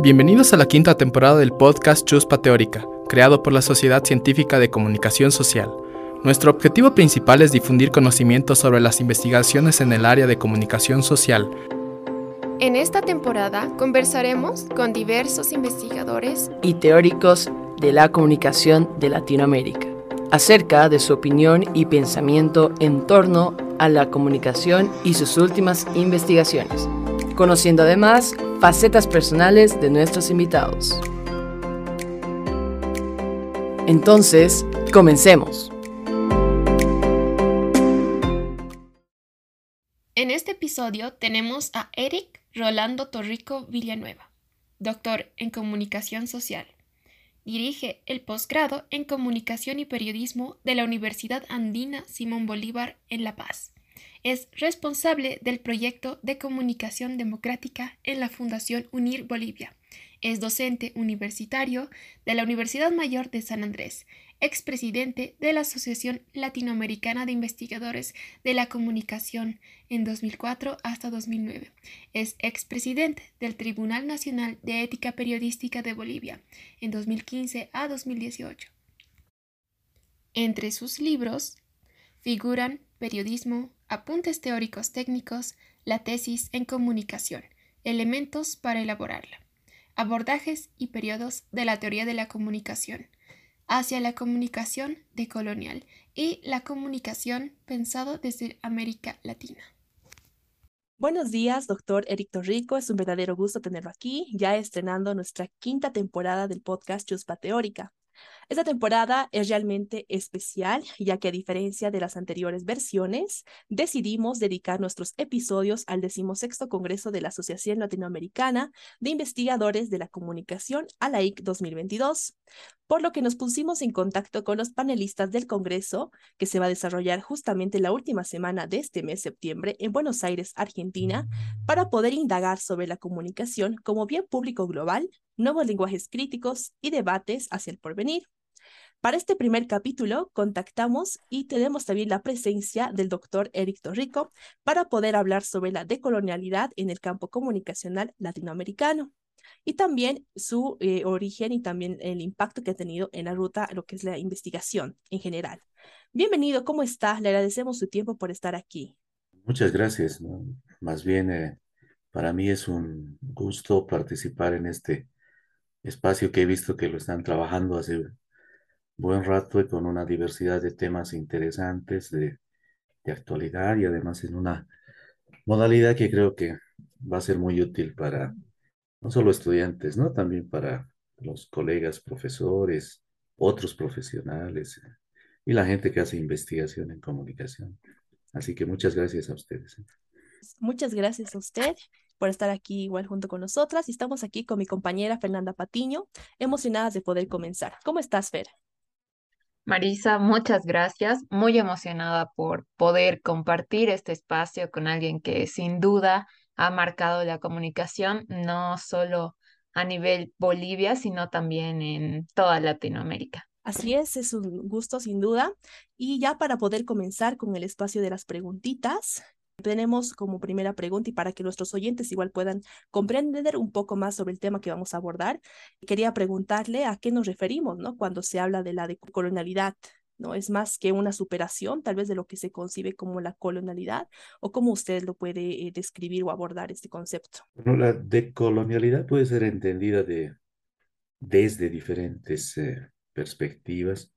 Bienvenidos a la quinta temporada del podcast Chuspa Teórica, creado por la Sociedad Científica de Comunicación Social. Nuestro objetivo principal es difundir conocimientos sobre las investigaciones en el área de comunicación social. En esta temporada conversaremos con diversos investigadores y teóricos de la comunicación de Latinoamérica acerca de su opinión y pensamiento en torno a la comunicación y sus últimas investigaciones, conociendo además facetas personales de nuestros invitados. Entonces, comencemos. En este episodio tenemos a Eric Rolando Torrico Villanueva, doctor en comunicación social. Dirige el posgrado en Comunicación y Periodismo de la Universidad Andina Simón Bolívar en La Paz. Es responsable del proyecto de comunicación democrática en la Fundación Unir Bolivia. Es docente universitario de la Universidad Mayor de San Andrés, expresidente de la Asociación Latinoamericana de Investigadores de la Comunicación en 2004 hasta 2009. Es expresidente del Tribunal Nacional de Ética Periodística de Bolivia en 2015 a 2018. Entre sus libros figuran Periodismo, Apuntes teóricos técnicos, la tesis en comunicación, elementos para elaborarla, abordajes y periodos de la teoría de la comunicación, hacia la comunicación decolonial y la comunicación pensado desde América Latina. Buenos días, doctor Eric Torrico. Es un verdadero gusto tenerlo aquí, ya estrenando nuestra quinta temporada del podcast Chuspa Teórica. Esta temporada es realmente especial, ya que a diferencia de las anteriores versiones, decidimos dedicar nuestros episodios al decimosexto Congreso de la Asociación Latinoamericana de Investigadores de la Comunicación, a la IC 2022, por lo que nos pusimos en contacto con los panelistas del Congreso, que se va a desarrollar justamente la última semana de este mes septiembre en Buenos Aires, Argentina, para poder indagar sobre la comunicación como bien público global, nuevos lenguajes críticos y debates hacia el porvenir. Para este primer capítulo contactamos y tenemos también la presencia del doctor Eric Torrico para poder hablar sobre la decolonialidad en el campo comunicacional latinoamericano y también su eh, origen y también el impacto que ha tenido en la ruta, lo que es la investigación en general. Bienvenido, ¿cómo está? Le agradecemos su tiempo por estar aquí. Muchas gracias. Más bien, eh, para mí es un gusto participar en este espacio que he visto que lo están trabajando hace buen rato y con una diversidad de temas interesantes de, actualidad y además en una modalidad que creo que va a ser muy útil para no solo estudiantes, ¿no? También para los colegas, profesores, otros profesionales y la gente que hace investigación en comunicación. Así que muchas gracias a ustedes. Muchas gracias a usted por estar aquí igual junto con nosotras y estamos aquí con mi compañera Fernanda Patiño, emocionadas de poder comenzar. ¿Cómo estás, Fer? Marisa, muchas gracias. Muy emocionada por poder compartir este espacio con alguien que sin duda ha marcado la comunicación, no solo a nivel Bolivia, sino también en toda Latinoamérica. Así es, es un gusto sin duda. Y ya para poder comenzar con el espacio de las preguntitas, tenemos como primera pregunta y para que nuestros oyentes igual puedan comprender un poco más sobre el tema que vamos a abordar, quería preguntarle a qué nos referimos, ¿no? Cuando se habla de la decolonialidad, ¿no? Es más que una superación tal vez de lo que se concibe como la colonialidad o cómo usted lo puede eh, describir o abordar este concepto. La decolonialidad puede ser entendida de, desde diferentes eh, perspectivas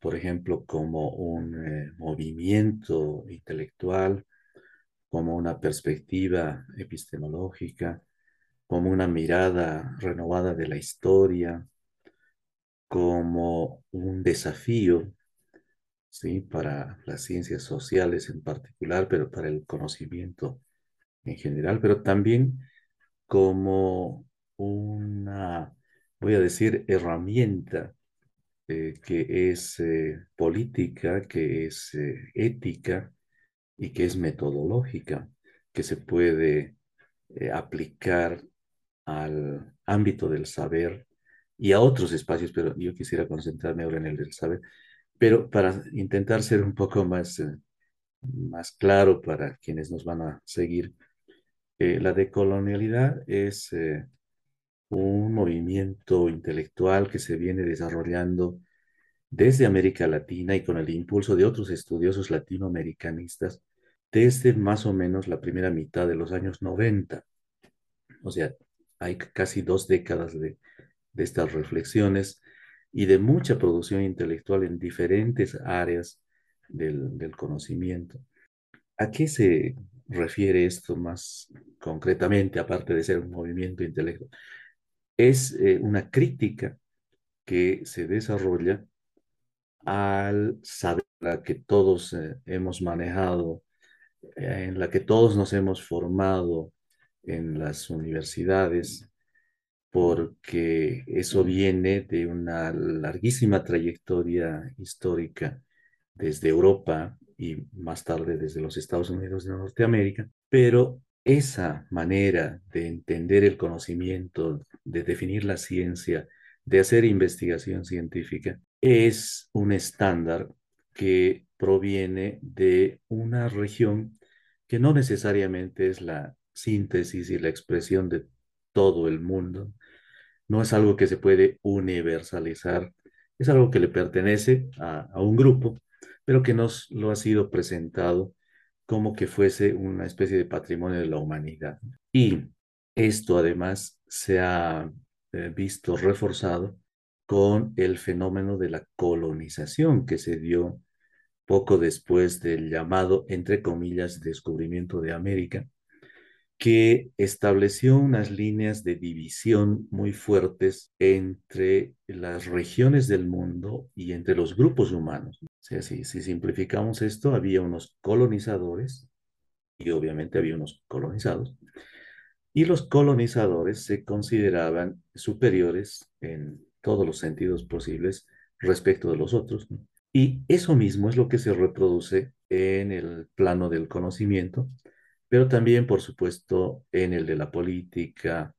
por ejemplo, como un eh, movimiento intelectual, como una perspectiva epistemológica, como una mirada renovada de la historia, como un desafío ¿sí? para las ciencias sociales en particular, pero para el conocimiento en general, pero también como una, voy a decir, herramienta eh, que es eh, política, que es eh, ética y que es metodológica, que se puede aplicar al ámbito del saber y a otros espacios, pero yo quisiera concentrarme ahora en el del saber, pero para intentar ser un poco más, más claro para quienes nos van a seguir, la decolonialidad es un movimiento intelectual que se viene desarrollando desde América Latina y con el impulso de otros estudiosos latinoamericanistas desde más o menos la primera mitad de los años 90. O sea, hay casi dos décadas de, de estas reflexiones y de mucha producción intelectual en diferentes áreas del, del conocimiento. ¿A qué se refiere esto más concretamente, aparte de ser un movimiento intelectual? Es eh, una crítica que se desarrolla al saber que todos eh, hemos manejado, eh, en la que todos nos hemos formado en las universidades, porque eso viene de una larguísima trayectoria histórica desde Europa y más tarde desde los Estados Unidos de Norteamérica, pero esa manera de entender el conocimiento, de definir la ciencia, de hacer investigación científica, es un estándar que proviene de una región que no necesariamente es la síntesis y la expresión de todo el mundo, no es algo que se puede universalizar, es algo que le pertenece a, a un grupo, pero que nos lo ha sido presentado como que fuese una especie de patrimonio de la humanidad. Y esto además se ha eh, visto reforzado con el fenómeno de la colonización que se dio poco después del llamado, entre comillas, descubrimiento de América, que estableció unas líneas de división muy fuertes entre las regiones del mundo y entre los grupos humanos. Si simplificamos esto, había unos colonizadores y obviamente había unos colonizados. Y los colonizadores se consideraban superiores en todos los sentidos posibles respecto de los otros. Y eso mismo es lo que se reproduce en el plano del conocimiento, pero también, por supuesto, en el de la política,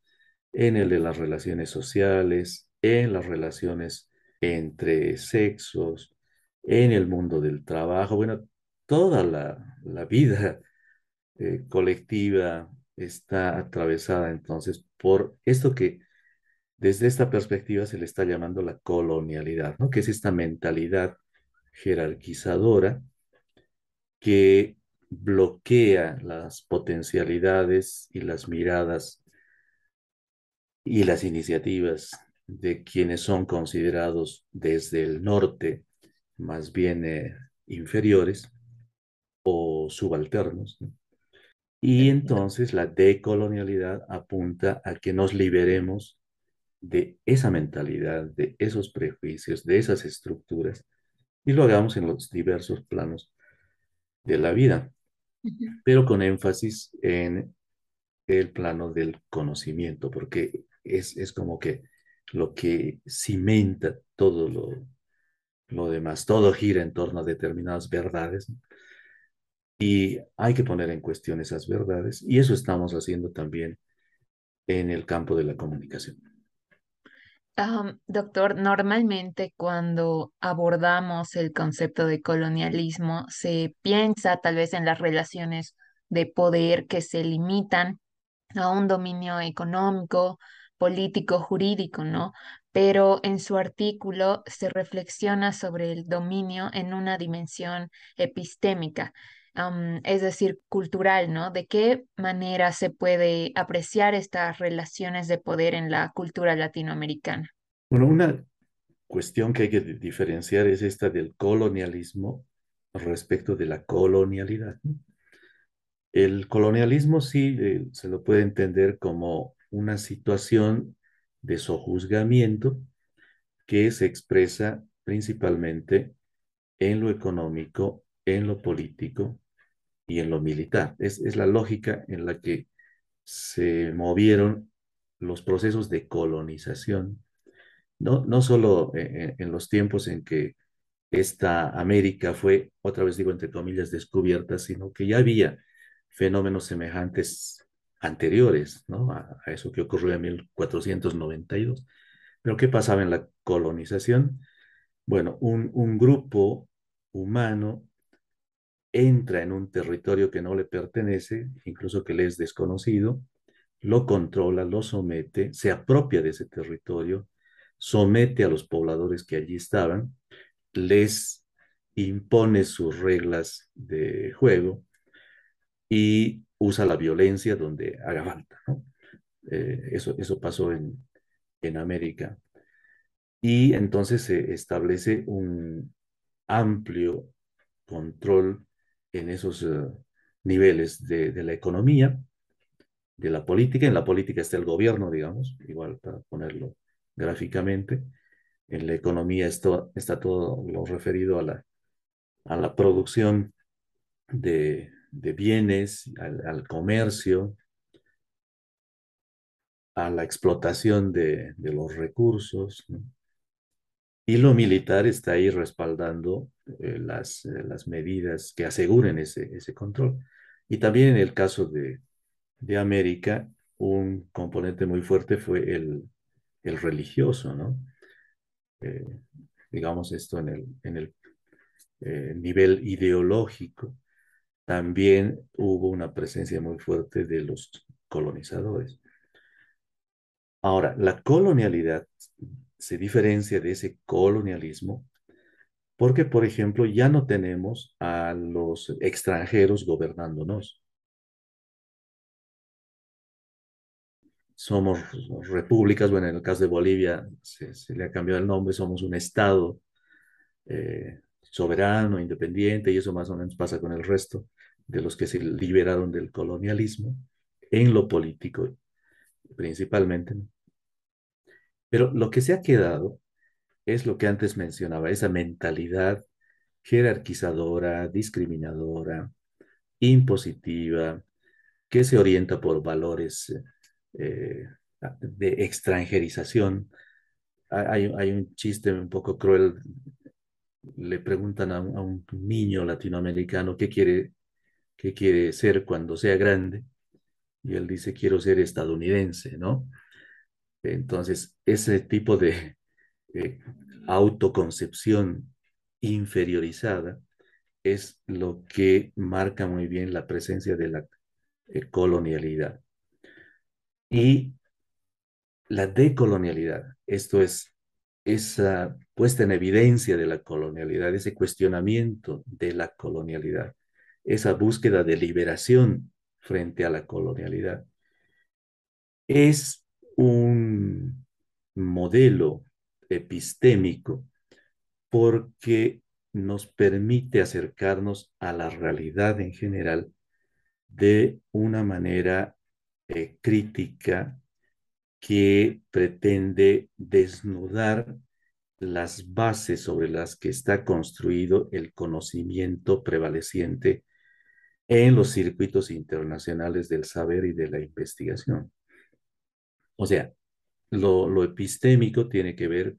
en el de las relaciones sociales, en las relaciones entre sexos, en el mundo del trabajo, bueno, toda la, la vida eh, colectiva está atravesada entonces por esto que desde esta perspectiva se le está llamando la colonialidad, ¿no? que es esta mentalidad jerarquizadora que bloquea las potencialidades y las miradas y las iniciativas de quienes son considerados desde el norte más bien eh, inferiores o subalternos. Y entonces la decolonialidad apunta a que nos liberemos de esa mentalidad, de esos prejuicios, de esas estructuras, y lo hagamos en los diversos planos de la vida pero con énfasis en el plano del conocimiento, porque es, es como que lo que cimenta todo lo, lo demás, todo gira en torno a determinadas verdades. Y hay que poner en cuestión esas verdades, y eso estamos haciendo también en el campo de la comunicación doctor, normalmente cuando abordamos el concepto de colonialismo se piensa tal vez en las relaciones de poder que se limitan a un dominio económico, político, jurídico, ¿no? Pero en su artículo se reflexiona sobre el dominio en una dimensión epistémica es decir, cultural, ¿no? ¿De qué manera se puede apreciar estas relaciones de poder en la cultura latinoamericana? Bueno, una cuestión que hay que diferenciar es esta del colonialismo respecto de la colonialidad. El colonialismo sí eh, se lo puede entender como una situación de sojuzgamiento que se expresa principalmente en lo económico, en lo político y en lo militar. Es, es la lógica en la que se movieron los procesos de colonización, no, no solo en, en los tiempos en que esta América fue, otra vez digo entre comillas, descubierta, sino que ya había fenómenos semejantes anteriores ¿no? a, a, eso que ocurrió en 1492. Pero ¿qué pasaba en la colonización? Bueno, un, un grupo humano entra en un territorio que no le pertenece, incluso que le es desconocido, lo controla, lo somete, se apropia de ese territorio, somete a los pobladores que allí estaban, les impone sus reglas de juego y usa la violencia donde haga falta. Eh, eso, eso pasó en, en América. Y entonces se establece un amplio control en esos eh, niveles de, la economía, de la política. En la política está el gobierno, digamos, igual para ponerlo gráficamente. En la economía esto, está todo lo referido a la, a la producción de, de bienes, al, al, comercio, a la explotación de, de los recursos. ¿no? Y lo militar está ahí respaldando eh, las, eh, las, medidas que aseguren ese, ese, control. Y también en el caso de, de América, un componente muy fuerte fue el, el religioso, ¿no? Eh, digamos esto en el, en el nivel ideológico. También hubo una presencia muy fuerte de los colonizadores. Ahora, la colonialidad se diferencia de ese colonialismo porque, por ejemplo, ya no tenemos a los extranjeros gobernándonos. Somos repúblicas, bueno, en el caso de Bolivia se, le ha cambiado el nombre, somos un estado eh, soberano, independiente, y eso más o menos pasa con el resto de los que se liberaron del colonialismo en lo político, principalmente. Pero lo que se ha quedado es lo que antes mencionaba, esa mentalidad jerarquizadora, discriminadora, impositiva, que se orienta por valores eh, de extranjerización. Hay, hay, un chiste un poco cruel. Le preguntan a, a un niño latinoamericano qué quiere, qué quiere ser cuando sea grande. Y él dice, quiero ser estadounidense, ¿no? Entonces, ese tipo de autoconcepción inferiorizada es lo que marca muy bien la presencia de la eh, colonialidad. Y la decolonialidad, esto es esa puesta en evidencia de la colonialidad, ese cuestionamiento de la colonialidad, esa búsqueda de liberación frente a la colonialidad, es un modelo epistémico porque nos permite acercarnos a la realidad en general de una manera eh, crítica que pretende desnudar las bases sobre las que está construido el conocimiento prevaleciente en los circuitos internacionales del saber y de la investigación. O sea, lo, epistémico tiene que ver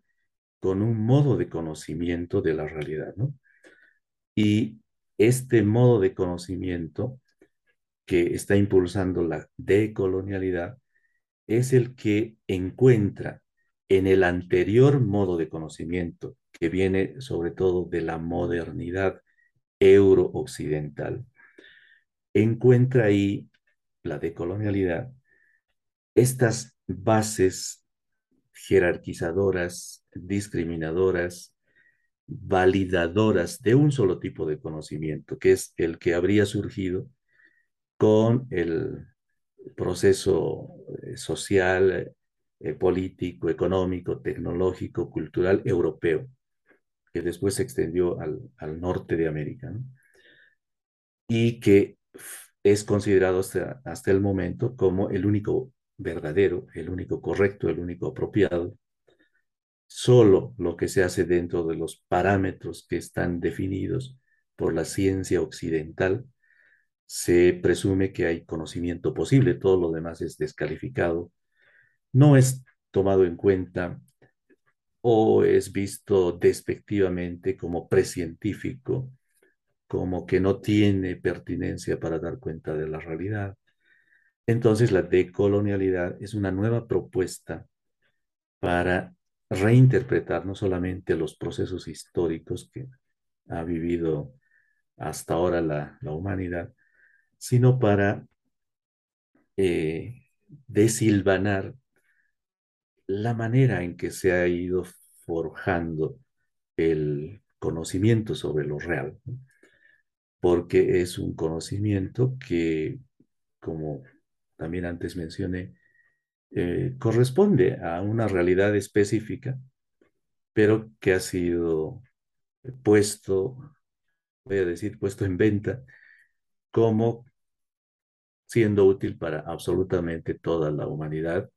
con un modo de conocimiento de la realidad, ¿no? Y este modo de conocimiento que está impulsando la decolonialidad es el que encuentra en el anterior modo de conocimiento, que viene sobre todo de la modernidad euro-occidental, encuentra ahí la decolonialidad estas bases jerarquizadoras, discriminadoras, validadoras de un solo tipo de conocimiento, que es el que habría surgido con el proceso eh, social, eh, político, económico, tecnológico, cultural europeo, que después se extendió al, al norte de América, y que es considerado hasta, hasta el momento como el único verdadero, el único correcto, el único apropiado. Solo lo que se hace dentro de los parámetros que están definidos por la ciencia occidental, se presume que hay conocimiento posible, todo lo demás es descalificado, no es tomado en cuenta o es visto despectivamente como precientífico, como que no tiene pertinencia para dar cuenta de la realidad. Entonces, la decolonialidad es una nueva propuesta para reinterpretar no solamente los procesos históricos que ha vivido hasta ahora la, la humanidad, sino para eh, desilvanar la manera en que se ha ido forjando el conocimiento sobre lo real, porque es un conocimiento que, como también antes mencioné, eh, corresponde a una realidad específica, pero que ha sido puesto, voy a decir, puesto en venta como siendo útil para absolutamente toda la humanidad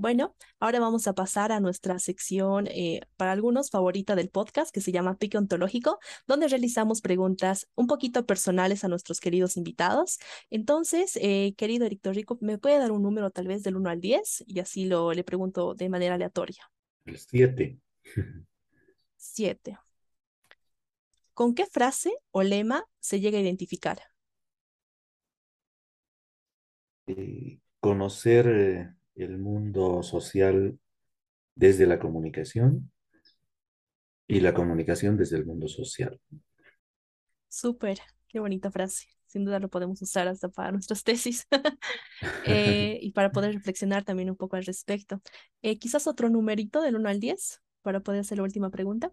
bueno, ahora vamos a pasar a nuestra sección eh, para algunos favorita del podcast que se llama Pique Ontológico, donde realizamos preguntas un poquito personales a nuestros queridos invitados. Entonces, eh, querido Eric Rico, ¿me puede dar un número tal vez del 1 al 10? Y así lo le pregunto de manera aleatoria. El 7. 7. ¿Con qué frase o lema se llega a identificar? Eh, conocer el mundo social desde la comunicación y la comunicación desde el mundo social. Súper, qué bonita frase. Sin duda lo podemos usar hasta para nuestras tesis eh, y para poder reflexionar también un poco al respecto. Eh, quizás otro numerito del 1 al 10 para poder hacer la última pregunta.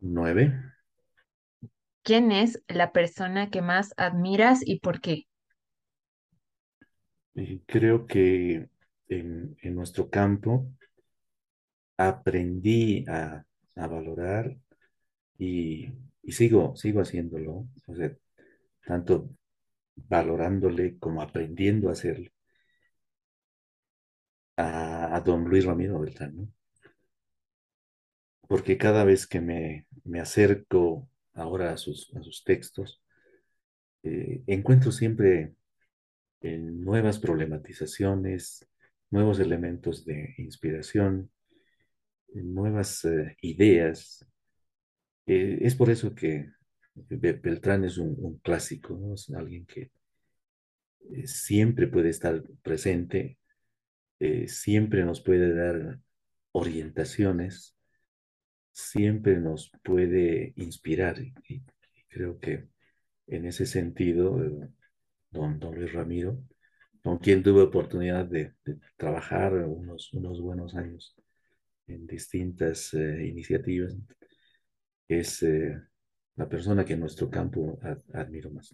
9. ¿Quién es la persona que más admiras y por qué? creo que en, nuestro campo aprendí a, valorar y, sigo, sigo haciéndolo, tanto valorándole como aprendiendo a hacerlo a, don Luis Ramiro Beltrán, Porque cada vez que me, acerco ahora a sus, sus textos, eh, encuentro siempre nuevas problematizaciones, nuevos elementos de inspiración, nuevas eh, ideas. Eh, es por eso que Beltrán es un, clásico, es alguien que eh, siempre puede estar presente, siempre nos puede dar orientaciones, siempre nos puede inspirar. Y, creo que en ese sentido, don, don Luis Ramiro, con quien tuve oportunidad de, trabajar unos, unos, buenos años en distintas eh, iniciativas. Es eh, la persona que en nuestro campo admiro más.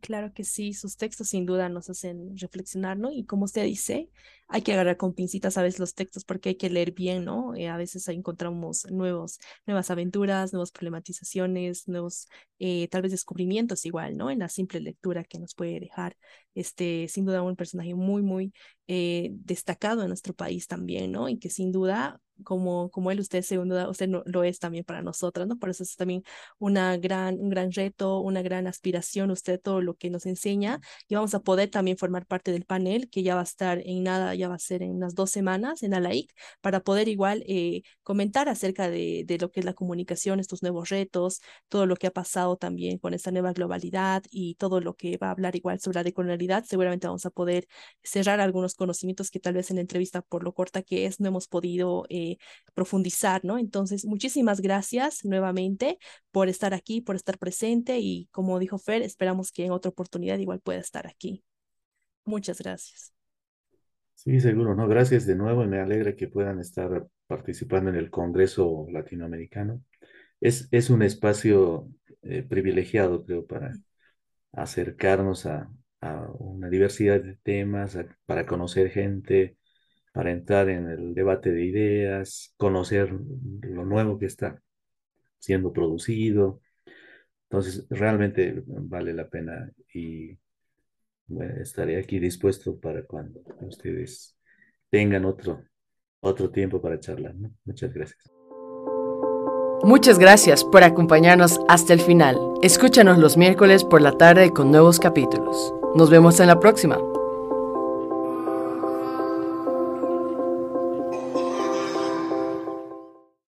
Claro que sí, sus textos sin duda nos hacen reflexionar, ¿no? Y como usted dice, hay que agarrar con pincitas a veces los textos porque hay que leer bien, ¿no? Eh, a veces encontramos nuevos, nuevas aventuras, nuevas problematizaciones, nuevos, eh, tal vez descubrimientos igual, ¿no? En la simple lectura que nos puede dejar, este, sin duda un personaje muy, muy eh, destacado en nuestro país también, ¿no? Y que sin duda como, como él, usted segundo, usted no, lo es también para nosotras, ¿no? Por eso es también una gran, un gran reto, una gran aspiración, usted todo lo que nos enseña y vamos a poder también formar parte del panel que ya va a estar en nada, ya va a ser en unas dos semanas en ALAIC, para poder igual eh, comentar acerca de, de lo que es la comunicación, estos nuevos retos, todo lo que ha pasado también con esta nueva globalidad y todo lo que va a hablar igual sobre la decolonialidad, seguramente vamos a poder cerrar algunos conocimientos que tal vez en la entrevista, por lo corta que es, no hemos podido eh, profundizar, ¿no? Entonces, muchísimas gracias nuevamente por estar aquí, por estar presente y como dijo Fer, esperamos que en otra oportunidad igual pueda estar aquí. Muchas gracias. Sí, seguro, ¿no? Gracias de nuevo y me alegra que puedan estar participando en el Congreso Latinoamericano. Es, es un espacio eh, privilegiado, creo, para acercarnos a, a, una diversidad de temas, para conocer gente, para entrar en el debate de ideas, conocer lo nuevo que está siendo producido. Entonces, realmente vale la pena y estaré aquí dispuesto para cuando ustedes tengan otro, otro tiempo para charlar. Muchas gracias. Muchas gracias por acompañarnos hasta el final. Escúchanos los miércoles por la tarde con nuevos capítulos. Nos vemos en la próxima.